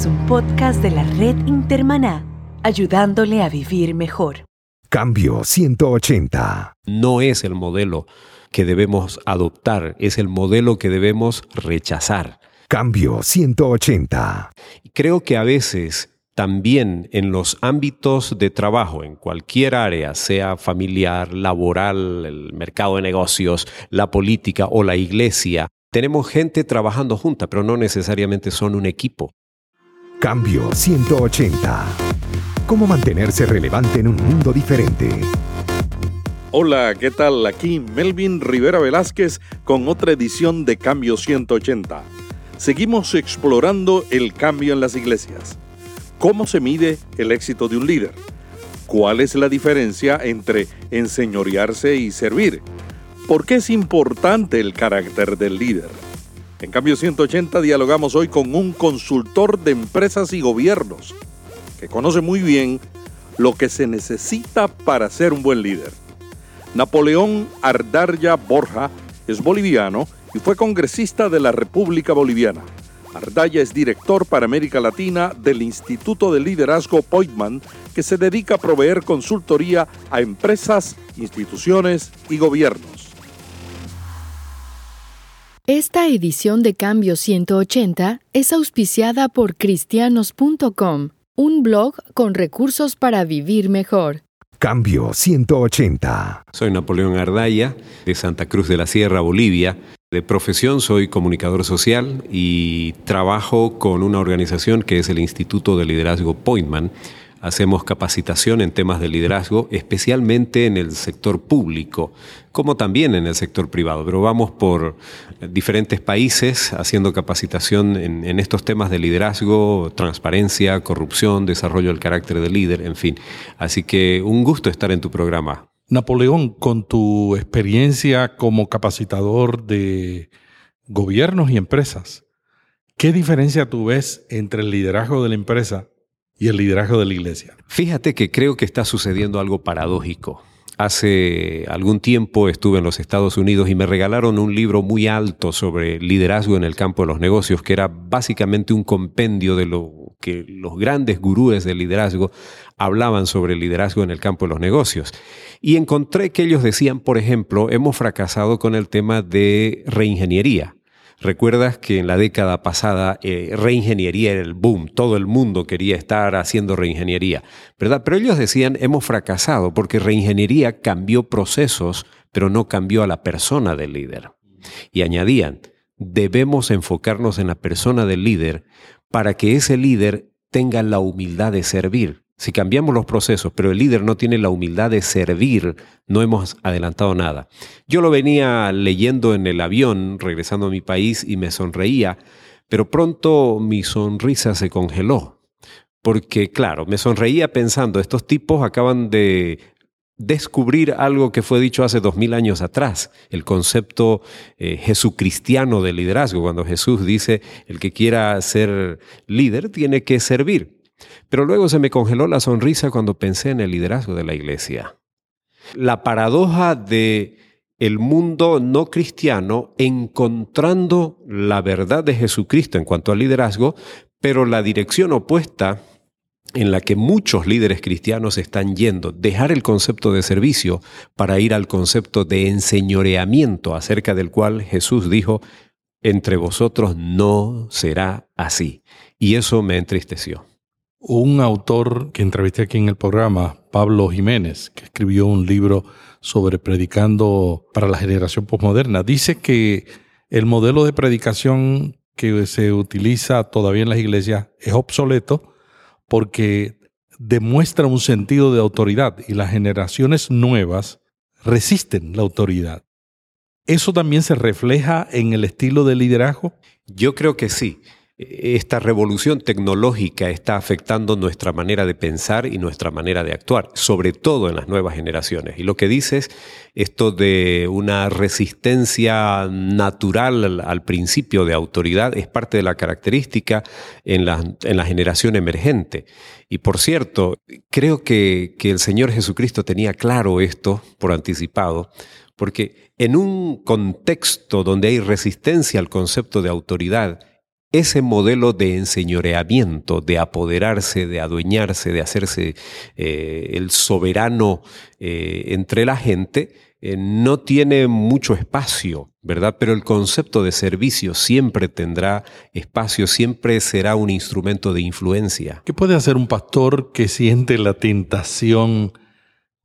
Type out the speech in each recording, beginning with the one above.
es un podcast de la red Intermaná, ayudándole a vivir mejor. Cambio 180. No es el modelo que debemos adoptar, es el modelo que debemos rechazar. Cambio 180. Creo que a veces también en los ámbitos de trabajo, en cualquier área, sea familiar, laboral, el mercado de negocios, la política o la iglesia, tenemos gente trabajando junta, pero no necesariamente son un equipo. Cambio 180. ¿Cómo mantenerse relevante en un mundo diferente? Hola, ¿qué tal? Aquí Melvin Rivera Velázquez con otra edición de Cambio 180. Seguimos explorando el cambio en las iglesias. ¿Cómo se mide el éxito de un líder? ¿Cuál es la diferencia entre enseñorearse y servir? ¿Por qué es importante el carácter del líder? En Cambio 180 dialogamos hoy con un consultor de empresas y gobiernos que conoce muy bien lo que se necesita para ser un buen líder. Napoleón Ardarya Borja es boliviano y fue congresista de la República Boliviana. Ardaya es director para América Latina del Instituto de Liderazgo Poitman, que se dedica a proveer consultoría a empresas, instituciones y gobiernos. Esta edición de Cambio 180 es auspiciada por cristianos.com, un blog con recursos para vivir mejor. Cambio 180. Soy Napoleón Ardaya, de Santa Cruz de la Sierra, Bolivia. De profesión soy comunicador social y trabajo con una organización que es el Instituto de Liderazgo Pointman. Hacemos capacitación en temas de liderazgo, especialmente en el sector público, como también en el sector privado. Pero vamos por diferentes países haciendo capacitación en, estos temas de liderazgo, transparencia, corrupción, desarrollo del carácter del líder, en fin. Así que un gusto estar en tu programa. Napoleón, con tu experiencia como capacitador de gobiernos y empresas, ¿qué diferencia tú ves entre el liderazgo de la empresa y el liderazgo de la iglesia? Fíjate que creo que está sucediendo algo paradójico. Hace algún tiempo estuve en los Estados Unidos y me regalaron un libro muy alto sobre liderazgo en el campo de los negocios, que era básicamente un compendio de lo que los grandes gurúes del liderazgo hablaban sobre el liderazgo en el campo de los negocios. Y encontré que ellos decían, por ejemplo, hemos fracasado con el tema de reingeniería. Recuerdas que en la década pasada eh, reingeniería era el boom, todo el mundo quería estar haciendo reingeniería, ¿verdad? Pero ellos decían, hemos fracasado porque reingeniería cambió procesos, pero no cambió a la persona del líder. Y añadían, debemos enfocarnos en la persona del líder para que ese líder tenga la humildad de servir. Si cambiamos los procesos, pero el líder no tiene la humildad de servir, no hemos adelantado nada. Yo lo venía leyendo en el avión, regresando a mi país, y me sonreía, pero pronto mi sonrisa se congeló. Porque, claro, me sonreía pensando, estos tipos acaban de descubrir algo que fue dicho hace dos mil años atrás, el concepto eh, jesucristiano de liderazgo, cuando Jesús dice, el que quiera ser líder tiene que servir. Pero luego se me congeló la sonrisa cuando pensé en el liderazgo de la iglesia. La paradoja de el mundo no cristiano encontrando la verdad de Jesucristo en cuanto al liderazgo, pero la dirección opuesta en la que muchos líderes cristianos están yendo, dejar el concepto de servicio para ir al concepto de enseñoreamiento acerca del cual Jesús dijo, entre vosotros no será así. Y eso me entristeció. Un autor que entrevisté aquí en el programa, Pablo Jiménez, que escribió un libro sobre predicando para la generación postmoderna, dice que el modelo de predicación que se utiliza todavía en las iglesias es obsoleto porque demuestra un sentido de autoridad y las generaciones nuevas resisten la autoridad. ¿Eso también se refleja en el estilo de liderazgo? Yo creo que sí esta revolución tecnológica está afectando nuestra manera de pensar y nuestra manera de actuar, sobre todo en las nuevas generaciones. Y lo que dices, esto de una resistencia natural al, principio de autoridad, es parte de la característica en la, en la generación emergente. Y por cierto, creo que, que el Señor Jesucristo tenía claro esto por anticipado, porque en un contexto donde hay resistencia al concepto de autoridad, ese modelo de enseñoreamiento, de apoderarse, de adueñarse, de hacerse eh, el soberano eh, entre la gente, eh, no tiene mucho espacio, ¿verdad? Pero el concepto de servicio siempre tendrá espacio, siempre será un instrumento de influencia. ¿Qué puede hacer un pastor que siente la tentación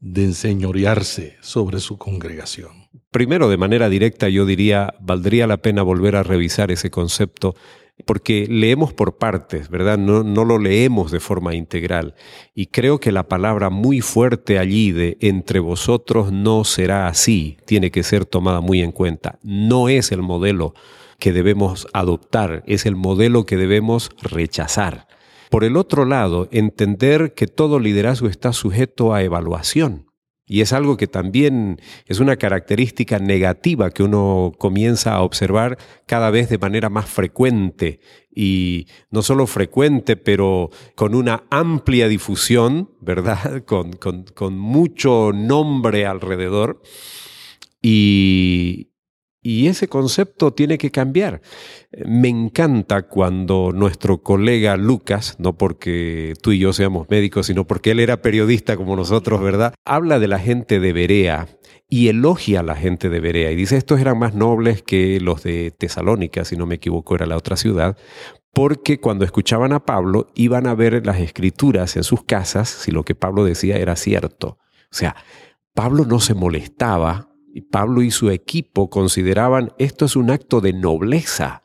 de enseñorearse sobre su congregación? Primero, de manera directa, yo diría, valdría la pena volver a revisar ese concepto porque leemos por partes, ¿verdad? No, no, lo leemos de forma integral. Y creo que la palabra muy fuerte allí de entre vosotros no será así, tiene que ser tomada muy en cuenta. No es el modelo que debemos adoptar, es el modelo que debemos rechazar. Por el otro lado, entender que todo liderazgo está sujeto a evaluación. Y es algo que también es una característica negativa que uno comienza a observar cada vez de manera más frecuente y no solo frecuente, pero con una amplia difusión, ¿verdad? Con, con mucho nombre alrededor. Y, y ese concepto tiene que cambiar. Me encanta cuando nuestro colega Lucas, no porque tú y yo seamos médicos, sino porque él era periodista como nosotros, ¿verdad? Habla de la gente de Berea y elogia a la gente de Berea y dice, estos eran más nobles que los de Tesalónica, si no me equivoco, era la otra ciudad, porque cuando escuchaban a Pablo iban a ver las escrituras en sus casas si lo que Pablo decía era cierto. O sea, Pablo no se molestaba y Pablo y su equipo consideraban esto es un acto de nobleza,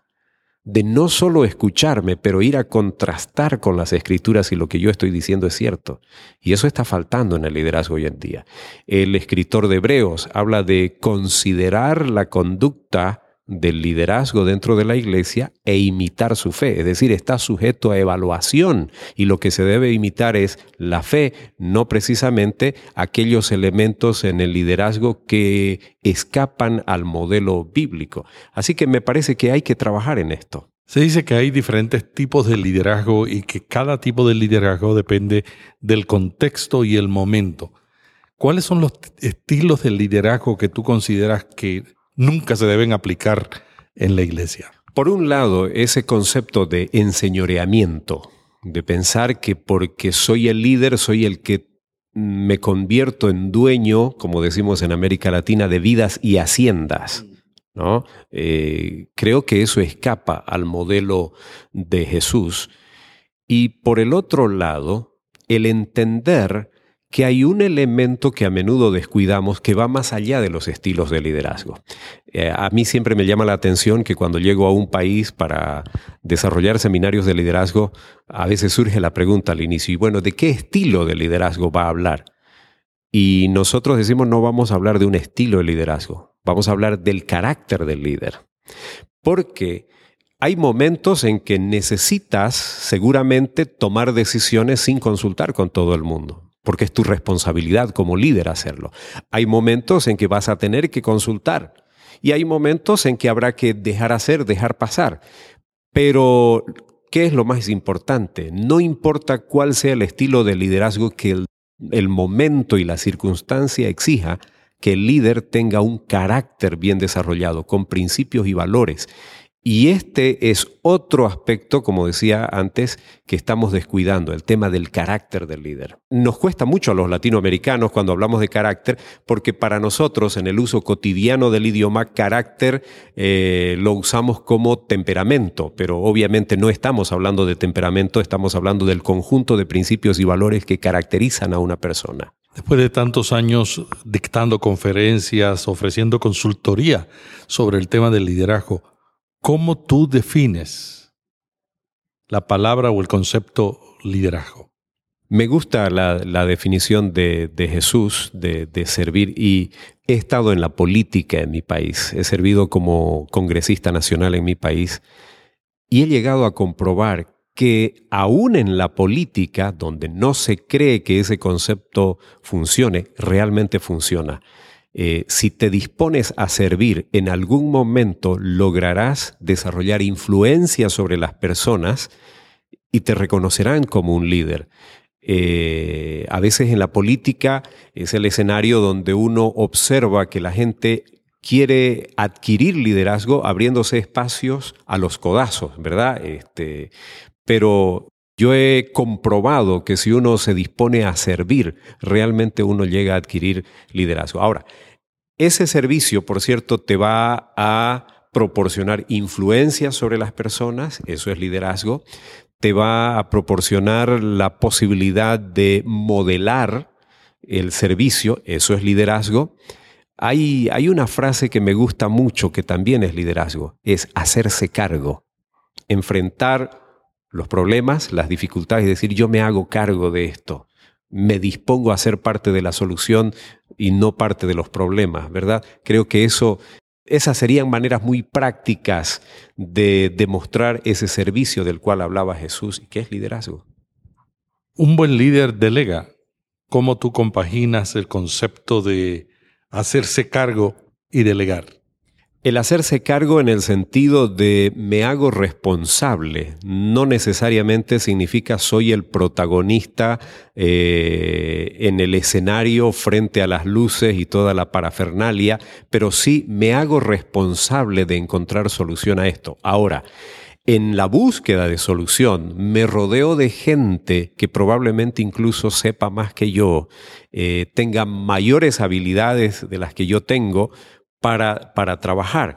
de no solo escucharme, pero ir a contrastar con las escrituras y lo que yo estoy diciendo es cierto. Y eso está faltando en el liderazgo hoy en día. El escritor de Hebreos habla de considerar la conducta del liderazgo dentro de la iglesia e imitar su fe. Es decir, está sujeto a evaluación y lo que se debe imitar es la fe, no precisamente aquellos elementos en el liderazgo que escapan al modelo bíblico. Así que me parece que hay que trabajar en esto. Se dice que hay diferentes tipos de liderazgo y que cada tipo de liderazgo depende del contexto y el momento. ¿Cuáles son los estilos de liderazgo que tú consideras que nunca se deben aplicar en la iglesia. Por un lado, ese concepto de enseñoreamiento, de pensar que porque soy el líder, soy el que me convierto en dueño, como decimos en América Latina, de vidas y haciendas. ¿no? Eh, creo que eso escapa al modelo de Jesús. Y por el otro lado, el entender que hay un elemento que a menudo descuidamos que va más allá de los estilos de liderazgo. Eh, a mí siempre me llama la atención que cuando llego a un país para desarrollar seminarios de liderazgo, a veces surge la pregunta al inicio, y bueno, ¿de qué estilo de liderazgo va a hablar? Y nosotros decimos no vamos a hablar de un estilo de liderazgo, vamos a hablar del carácter del líder. Porque hay momentos en que necesitas seguramente tomar decisiones sin consultar con todo el mundo porque es tu responsabilidad como líder hacerlo. Hay momentos en que vas a tener que consultar y hay momentos en que habrá que dejar hacer, dejar pasar. Pero, ¿qué es lo más importante? No importa cuál sea el estilo de liderazgo que el, momento y la circunstancia exija, que el líder tenga un carácter bien desarrollado, con principios y valores y este es otro aspecto, como decía antes, que estamos descuidando, el tema del carácter del líder. Nos cuesta mucho a los latinoamericanos cuando hablamos de carácter, porque para nosotros en el uso cotidiano del idioma, carácter eh, lo usamos como temperamento, pero obviamente no estamos hablando de temperamento, estamos hablando del conjunto de principios y valores que caracterizan a una persona. Después de tantos años dictando conferencias, ofreciendo consultoría sobre el tema del liderazgo, ¿Cómo tú defines la palabra o el concepto liderazgo? Me gusta la, definición de, Jesús de, de, servir y he estado en la política en mi país, he servido como congresista nacional en mi país y he llegado a comprobar que aún en la política, donde no se cree que ese concepto funcione, realmente funciona. Eh, si te dispones a servir, en algún momento lograrás desarrollar influencia sobre las personas y te reconocerán como un líder. Eh, a veces en la política es el escenario donde uno observa que la gente quiere adquirir liderazgo abriéndose espacios a los codazos, ¿verdad? Este, pero yo he comprobado que si uno se dispone a servir, realmente uno llega a adquirir liderazgo. Ahora, ese servicio, por cierto, te va a proporcionar influencia sobre las personas, eso es liderazgo, te va a proporcionar la posibilidad de modelar el servicio, eso es liderazgo. Hay, hay una frase que me gusta mucho que también es liderazgo, es hacerse cargo, enfrentar los problemas, las dificultades y decir yo me hago cargo de esto, me dispongo a ser parte de la solución y no parte de los problemas, ¿verdad? Creo que eso esas serían maneras muy prácticas de demostrar ese servicio del cual hablaba Jesús y que es liderazgo. Un buen líder delega. ¿Cómo tú compaginas el concepto de hacerse cargo y delegar? El hacerse cargo en el sentido de me hago responsable no necesariamente significa soy el protagonista eh, en el escenario frente a las luces y toda la parafernalia, pero sí me hago responsable de encontrar solución a esto. Ahora, en la búsqueda de solución me rodeo de gente que probablemente incluso sepa más que yo, eh, tenga mayores habilidades de las que yo tengo, para, para trabajar.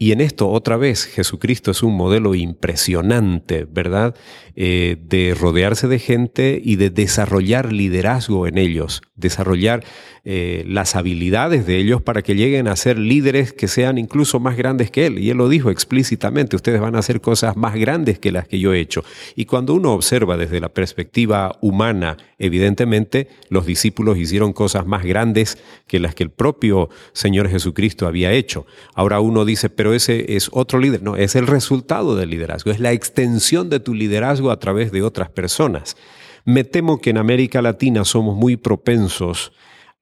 Y en esto, otra vez, Jesucristo es un modelo impresionante, ¿verdad? Eh, de rodearse de gente y de desarrollar liderazgo en ellos, desarrollar eh, las habilidades de ellos para que lleguen a ser líderes que sean incluso más grandes que Él. Y Él lo dijo explícitamente, ustedes van a hacer cosas más grandes que las que yo he hecho. Y cuando uno observa desde la perspectiva humana, evidentemente los discípulos hicieron cosas más grandes que las que el propio Señor Jesucristo había hecho. Ahora uno dice, pero ese es otro líder. No, es el resultado del liderazgo, es la extensión de tu liderazgo a través de otras personas. Me temo que en América Latina somos muy propensos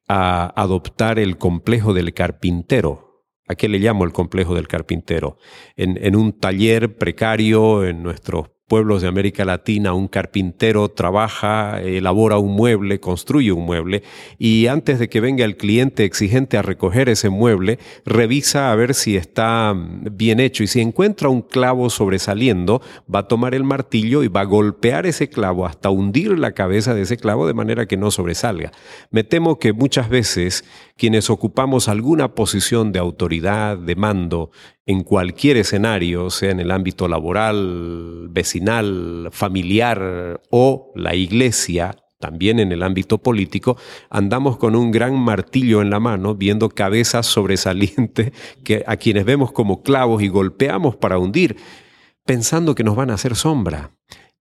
a adoptar el complejo del carpintero. ¿A qué le llamo el complejo del carpintero? En, en un taller precario en nuestros pueblos de América Latina, un carpintero trabaja, elabora un mueble, construye un mueble y antes de que venga el cliente exigente a recoger ese mueble, revisa a ver si está bien hecho y si encuentra un clavo sobresaliendo, va a tomar el martillo y va a golpear ese clavo hasta hundir la cabeza de ese clavo de manera que no sobresalga. Me temo que muchas veces quienes ocupamos alguna posición de autoridad, de mando, en cualquier escenario, sea en el ámbito laboral, vecinal, familiar o la iglesia, también en el ámbito político, andamos con un gran martillo en la mano, viendo cabezas sobresalientes que, a quienes vemos como clavos y golpeamos para hundir, pensando que nos van a hacer sombra.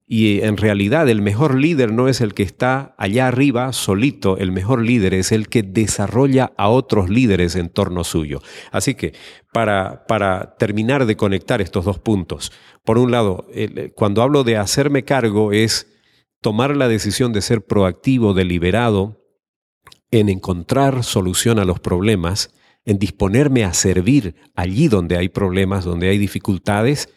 Y en realidad el mejor líder no es el que está allá arriba solito, el mejor líder es el que desarrolla a otros líderes en torno suyo. Así que para, para terminar de conectar estos dos puntos, por un lado, cuando hablo de hacerme cargo es tomar la decisión de ser proactivo, deliberado, en encontrar solución a los problemas, en disponerme a servir allí donde hay problemas, donde hay dificultades,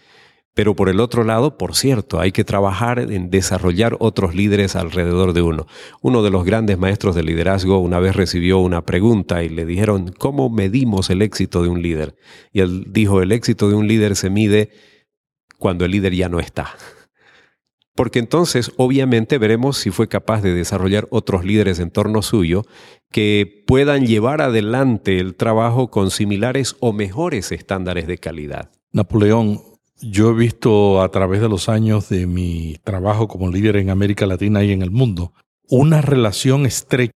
pero por el otro lado, por cierto, hay que trabajar en desarrollar otros líderes alrededor de uno. Uno de los grandes maestros de liderazgo una vez recibió una pregunta y le dijeron, ¿cómo medimos el éxito de un líder? Y él dijo, el éxito de un líder se mide cuando el líder ya no está. Porque entonces obviamente veremos si fue capaz de desarrollar otros líderes en torno suyo que puedan llevar adelante el trabajo con similares o mejores estándares de calidad. Napoleón, yo he visto a través de los años de mi trabajo como líder en América Latina y en el mundo una relación estrecha